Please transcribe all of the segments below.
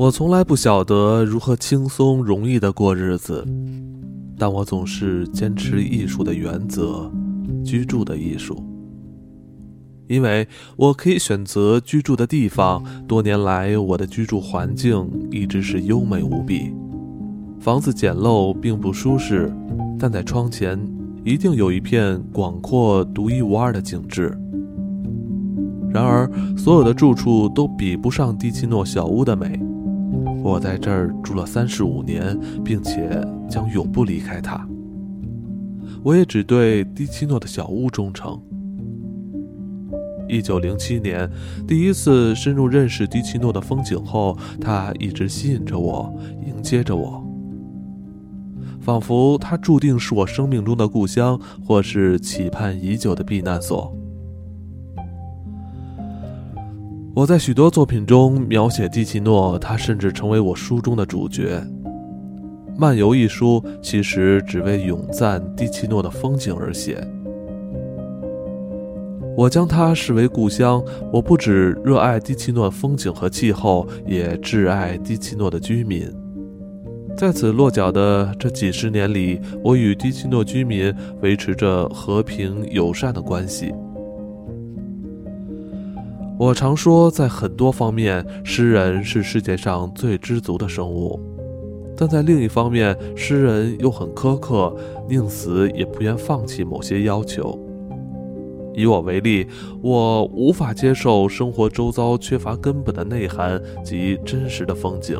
我从来不晓得如何轻松容易的过日子，但我总是坚持艺术的原则，居住的艺术。因为我可以选择居住的地方，多年来我的居住环境一直是优美无比。房子简陋并不舒适，但在窗前一定有一片广阔、独一无二的景致。然而，所有的住处都比不上蒂奇诺小屋的美。我在这儿住了三十五年，并且将永不离开它。我也只对迪奇诺的小屋忠诚。一九零七年，第一次深入认识迪奇诺的风景后，他一直吸引着我，迎接着我，仿佛他注定是我生命中的故乡，或是期盼已久的避难所。我在许多作品中描写蒂奇诺，他甚至成为我书中的主角。《漫游》一书其实只为咏赞蒂奇诺的风景而写。我将它视为故乡。我不止热爱蒂奇诺风景和气候，也挚爱蒂奇诺的居民。在此落脚的这几十年里，我与蒂奇诺居民维持着和平友善的关系。我常说，在很多方面，诗人是世界上最知足的生物；但在另一方面，诗人又很苛刻，宁死也不愿放弃某些要求。以我为例，我无法接受生活周遭缺乏根本的内涵及真实的风景；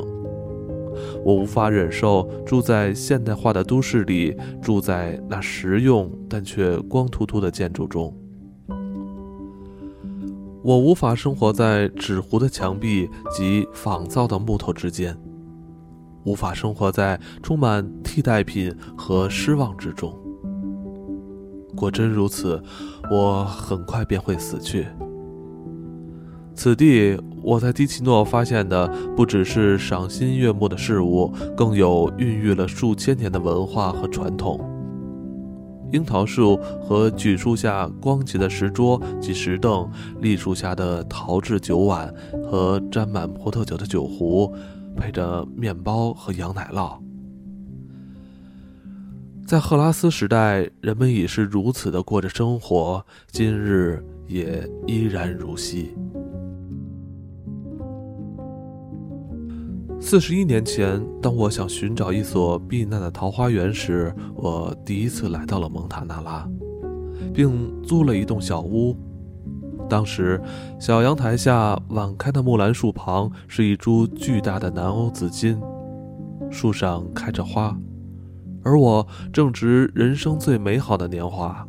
我无法忍受住在现代化的都市里，住在那实用但却光秃秃的建筑中。我无法生活在纸糊的墙壁及仿造的木头之间，无法生活在充满替代品和失望之中。果真如此，我很快便会死去。此地，我在迪奇诺发现的不只是赏心悦目的事物，更有孕育了数千年的文化和传统。樱桃树和榉树下光洁的石桌及石凳，栗树下的陶制酒碗和沾满葡萄酒的酒壶，配着面包和羊奶酪。在赫拉斯时代，人们已是如此的过着生活，今日也依然如昔。四十一年前，当我想寻找一所避难的桃花源时，我第一次来到了蒙塔纳拉，并租了一栋小屋。当时，小阳台下晚开的木兰树旁是一株巨大的南欧紫金，树上开着花，而我正值人生最美好的年华。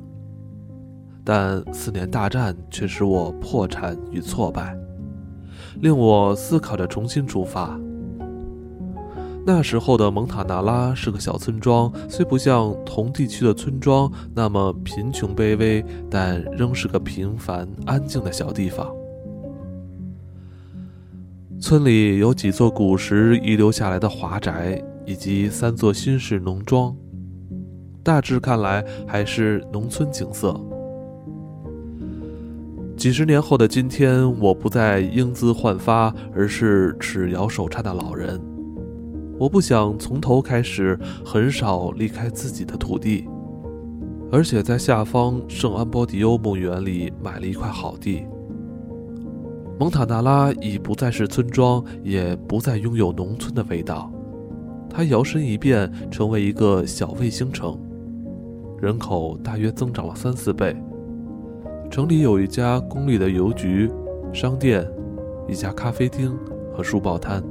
但四年大战却使我破产与挫败，令我思考着重新出发。那时候的蒙塔纳拉是个小村庄，虽不像同地区的村庄那么贫穷卑微，但仍是个平凡安静的小地方。村里有几座古时遗留下来的华宅，以及三座新式农庄，大致看来还是农村景色。几十年后的今天，我不再英姿焕发，而是齿摇手颤的老人。我不想从头开始，很少离开自己的土地，而且在下方圣安波迪欧墓园里买了一块好地。蒙塔纳拉已不再是村庄，也不再拥有农村的味道，它摇身一变成为一个小卫星城，人口大约增长了三四倍。城里有一家公立的邮局、商店、一家咖啡厅和书报摊。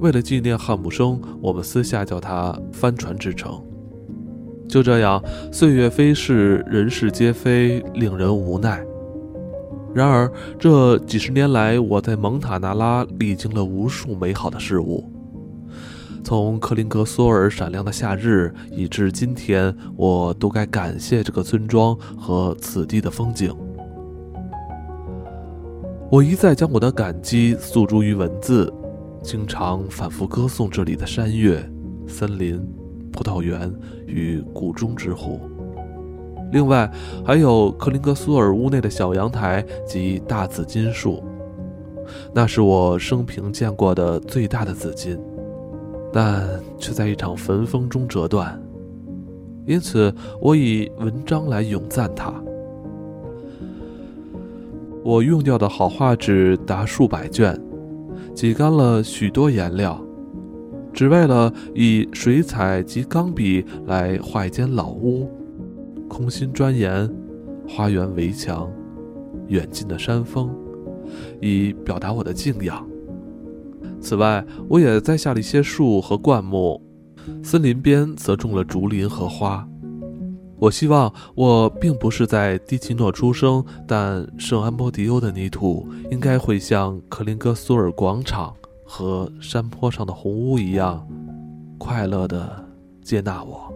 为了纪念汉姆生，我们私下叫他“帆船之城”。就这样，岁月飞逝，人事皆非，令人无奈。然而，这几十年来，我在蒙塔纳拉历经了无数美好的事物，从克林格索尔闪亮的夏日，以至今天，我都该感谢这个村庄和此地的风景。我一再将我的感激诉诸于文字。经常反复歌颂这里的山岳、森林、葡萄园与谷中之湖，另外还有克林格苏尔屋内的小阳台及大紫金树。那是我生平见过的最大的紫金，但却在一场焚风中折断。因此，我以文章来咏赞它。我用掉的好画纸达数百卷，挤干了许多颜料，只为了以水彩及钢笔来画一间老屋，空心砖岩、花园围墙、远近的山峰，以表达我的敬仰。此外，我也栽下了一些树和灌木，森林边则种了竹林和花。我希望我并不是在迪奇诺出生，但圣安波迪欧的泥土应该会像克林格苏尔广场和山坡上的红屋一样，快乐地接纳我。